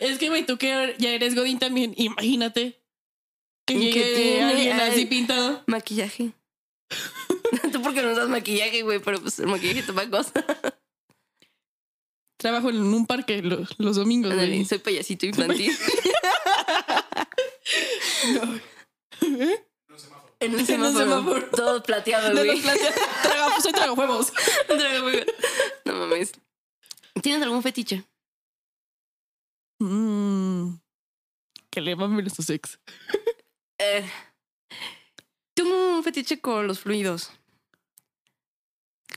Es que, güey, tú que ya eres Godín también, imagínate que ¿Y qué llegue tiene? alguien así pintado. Maquillaje. Tú porque no usas maquillaje, güey, pero pues el maquillaje toma cosa. Trabajo en un parque lo- los domingos, soy payasito infantil. ¿Eh? En un un semáforo. semáforo. Todo plateado, güey. traga- soy tragafuegos. no mames. ¿Tienes algún fetiche? Mm, que le mamen a sus ex. Eh, tengo un fetiche con los fluidos.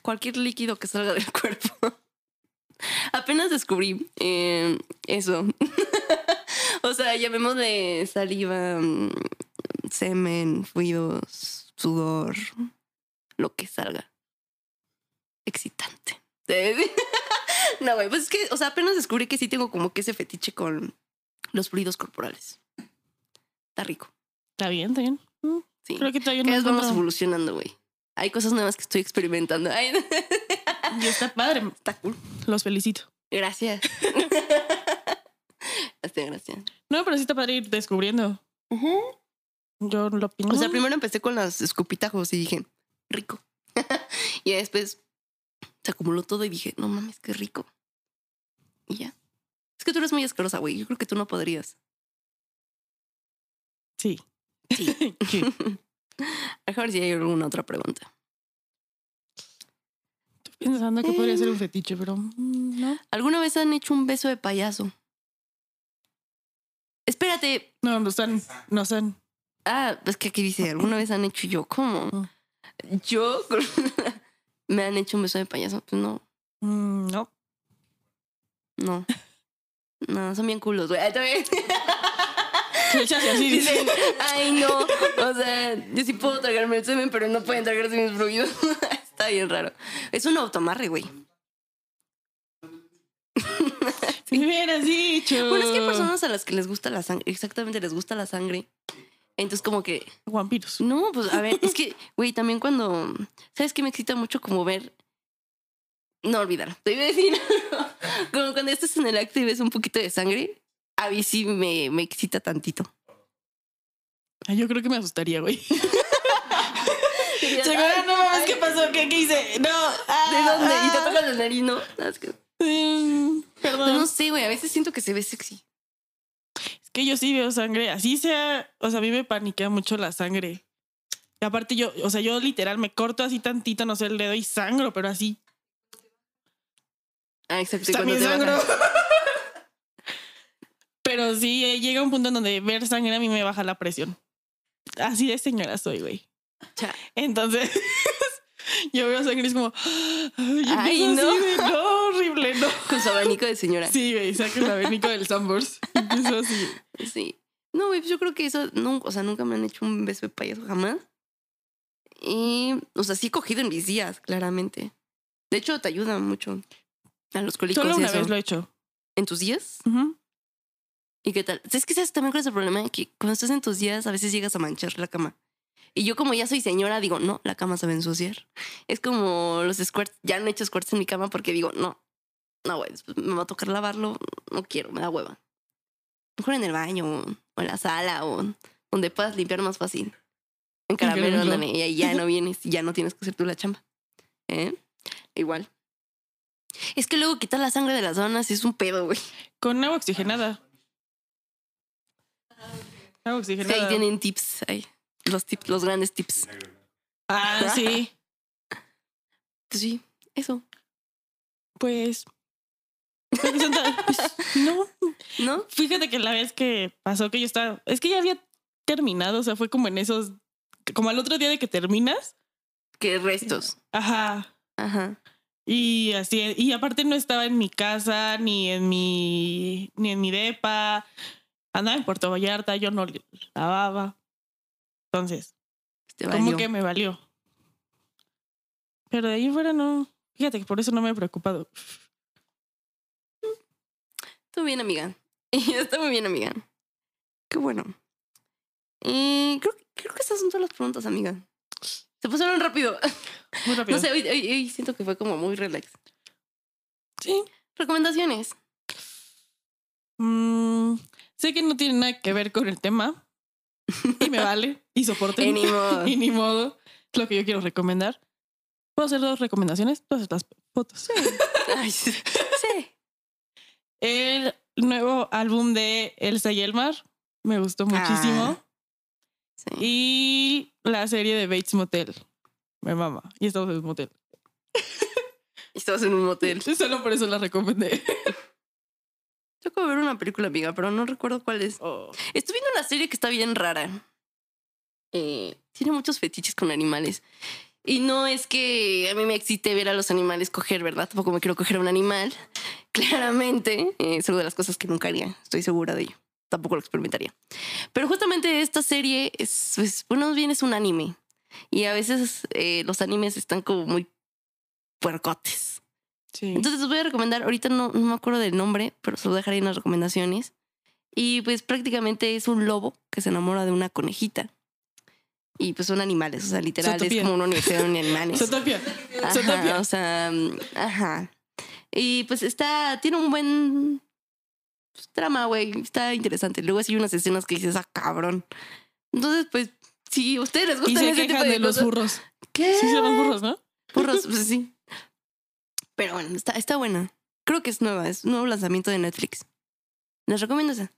Cualquier líquido que salga del cuerpo. Apenas descubrí eh, eso. o sea, llamémosle saliva, mm, semen, fluidos, sudor, lo que salga. Excitante. no, güey, pues es que, o sea, apenas descubrí que sí tengo como que ese fetiche con los fluidos corporales. Está rico. Está bien, está bien. Sí. Creo que todavía no vamos evolucionando, güey. Hay cosas nuevas que estoy experimentando. Ay, Y está padre. está cool. Los felicito. Gracias. Gracias, gracias. No, pero sí está padre ir descubriendo. Yo lo opino. O sea, primero empecé con los escupitajos y dije, rico. y después se acumuló todo y dije, no mames, qué rico. Y ya. Es que tú eres muy asquerosa, güey. Yo creo que tú no podrías. Sí. Sí. Sí. A ver si hay alguna otra pregunta. Pensando que podría Eh. ser un fetiche, pero mm, no. ¿Alguna vez han hecho un beso de payaso? Espérate, No, no están. No están. Ah, es que aquí dice, ¿alguna vez han hecho yo? ¿Cómo? Mm. Yo me han hecho un beso de payaso. Pues no, Mm, no. no. No, son bien culos, güey. Así, dice. Dicen, ay, no. O sea, yo sí puedo tragarme el semen, pero no pueden tragarse mis fluidos. Está bien raro. Es un automarre, güey. Si me hubieras dicho. Bueno, es que hay personas a las que les gusta la sangre. Exactamente, les gusta la sangre. Entonces, como que Vampiros. No, pues a ver, es que, güey, también cuando. ¿Sabes qué me excita mucho como ver. No olvidar, te iba a decir. como cuando estás en el acto y ves un poquito de sangre, a mí sí me, me excita tantito. Yo creo que me asustaría, güey. Seguro, no mames, ¿qué pasó? ¿Qué, qué hice? No. ah, ¿De dónde? Y te ah. toca la nariz, ¿no? Es que, Mm, Perdón. no sé, güey. A veces siento que se ve sexy. Es que yo sí veo sangre. Así sea. O sea, a mí me paniquea mucho la sangre. Y aparte, yo, o sea, yo literal me corto así tantito, no sé, el dedo y sangro, pero así. Ah, exacto. También sangro. Pero sí, eh, llega un punto en donde ver sangre a mí me baja la presión. Así de señora soy, güey. Entonces, yo veo sangre y es como. Ay, Ay, así no. de, no, horrible, no. Con su abanico de señora. Sí, güey, saca el abanico del Sambors. Empiezo así. Sí. No, güey, pues yo creo que eso nunca, o sea, nunca me han hecho un beso de payaso jamás. Y, o sea, sí he cogido en mis días, claramente. De hecho, te ayuda mucho a los cólicos Solo una eso. vez lo he hecho. ¿En tus días? ¿Y qué tal? Es que sabes también cuál es el problema, que cuando estás en tus días a veces llegas a manchar la cama. Y yo como ya soy señora, digo, no, la cama se va a ensuciar. Es como los squirts, ya no he hecho squirts en mi cama porque digo, no, no, güey, después me va a tocar lavarlo, no quiero, me da hueva. Mejor en el baño o en la sala o donde puedas limpiar más fácil. En caramelo, ándale, y ahí ya no vienes ya no tienes que hacer tú la chamba. ¿Eh? Igual. Es que luego quitar la sangre de las donas es un pedo, güey. Con agua oxigenada. Agua oxigenada. ahí tienen tips, ahí. Los tips, los grandes tips. Ah, sí. Pues sí, eso. Pues. ta- pues, no, ¿No? fíjate que la vez que pasó que yo estaba. Es que ya había terminado, o sea, fue como en esos. Como al otro día de que terminas. Que restos. Ajá. Ajá. Y así, y aparte no estaba en mi casa, ni en mi, ni en mi depa. Andaba en Puerto Vallarta, yo no lavaba. Entonces, Te como valió. que me valió. Pero de ahí fuera no. Fíjate que por eso no me he preocupado. Estuvo bien, amiga. Está muy bien, amiga. Qué bueno. Eh, creo, creo que estas son todas las preguntas, amiga. Se pasaron rápido. Muy rápido. No sé, hoy, hoy- hoy siento que fue como muy relax. Sí. Recomendaciones. Mm, sé que no tiene nada que ver con el tema. Y me vale. Y soporte. Eh, ni modo. y ni modo. Es lo que yo quiero recomendar. ¿Puedo hacer dos recomendaciones? Todas las fotos. Ay, sí. Sí. El nuevo álbum de Elsa y el Mar. Me gustó muchísimo. sí. Y la serie de Bates Motel. Me mama. Y estamos en un motel. Y estabas en un motel. Solo por eso la recomendé. Acabo de ver una película, amiga, pero no recuerdo cuál es. Oh. Estoy viendo una serie que está bien rara. Eh, tiene muchos fetiches con animales. Y no es que a mí me excite ver a los animales coger, ¿verdad? Tampoco me quiero coger a un animal. Claramente, eh, es una de las cosas que nunca haría. Estoy segura de ello. Tampoco lo experimentaría. Pero justamente esta serie es, pues, bueno, bien es un anime. Y a veces eh, los animes están como muy puercotes. Sí. Entonces les voy a recomendar, ahorita no, no me acuerdo del nombre, pero se lo dejaré en las recomendaciones. Y pues prácticamente es un lobo que se enamora de una conejita. Y pues son animales, o sea, literal Zootopia. es como una universidad de animales. Zootopia. Ajá, Zootopia. o sea, ajá. Y pues está, tiene un buen pues, trama, güey, está interesante. Luego hay unas escenas que dices, ah, cabrón. Entonces, pues, si ustedes les Y gustan se ese tipo de, de los burros. ¿qué? Sí, se llaman burros, ¿no? Burros, pues sí. Pero bueno, está, está buena. Creo que es nueva, es un nuevo lanzamiento de Netflix. Les recomiendo esa.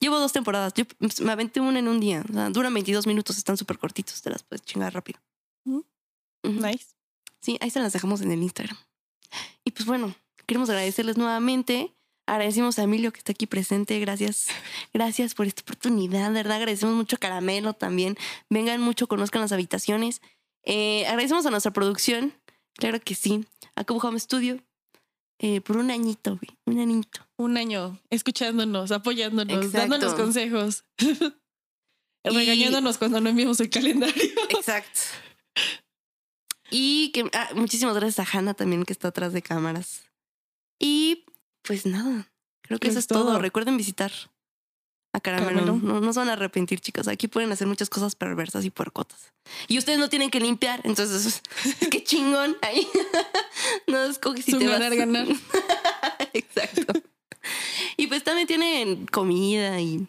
Llevo dos temporadas. Yo me aventé una en un día. O sea, duran 22 minutos, están súper cortitos. Te las puedes chingar rápido. Nice. Sí, ahí se las dejamos en el Instagram. Y pues bueno, queremos agradecerles nuevamente. Agradecemos a Emilio que está aquí presente. Gracias. Gracias por esta oportunidad. De verdad, agradecemos mucho a Caramelo también. Vengan mucho, conozcan las habitaciones. Eh, agradecemos a nuestra producción. Claro que sí. A Cubo Home Studio. eh, por un añito, güey. Un añito. Un año escuchándonos, apoyándonos, Exacto. dándonos consejos. Y- Regañándonos cuando no enviamos el calendario. Exacto. Y que ah, muchísimas gracias a Hanna también que está atrás de cámaras. Y pues nada, creo que Eso eso es es todo. todo. Recuerden visitar a Caramelo. Caramelo. No, no se van a arrepentir, chicos. Aquí pueden hacer muchas cosas perversas y puercotas. Y ustedes no tienen que limpiar, entonces qué chingón. Ahí no escoges si Su te ganar, vas. ganar. Exacto. Y pues también tienen comida y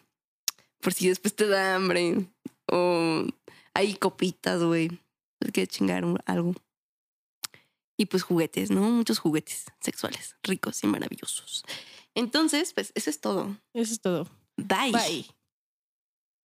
por si después te da hambre O hay copitas, güey. Hay que chingar algo. Y pues juguetes, ¿no? Muchos juguetes sexuales, ricos y maravillosos. Entonces, pues eso es todo. Eso es todo. Bye. Bye.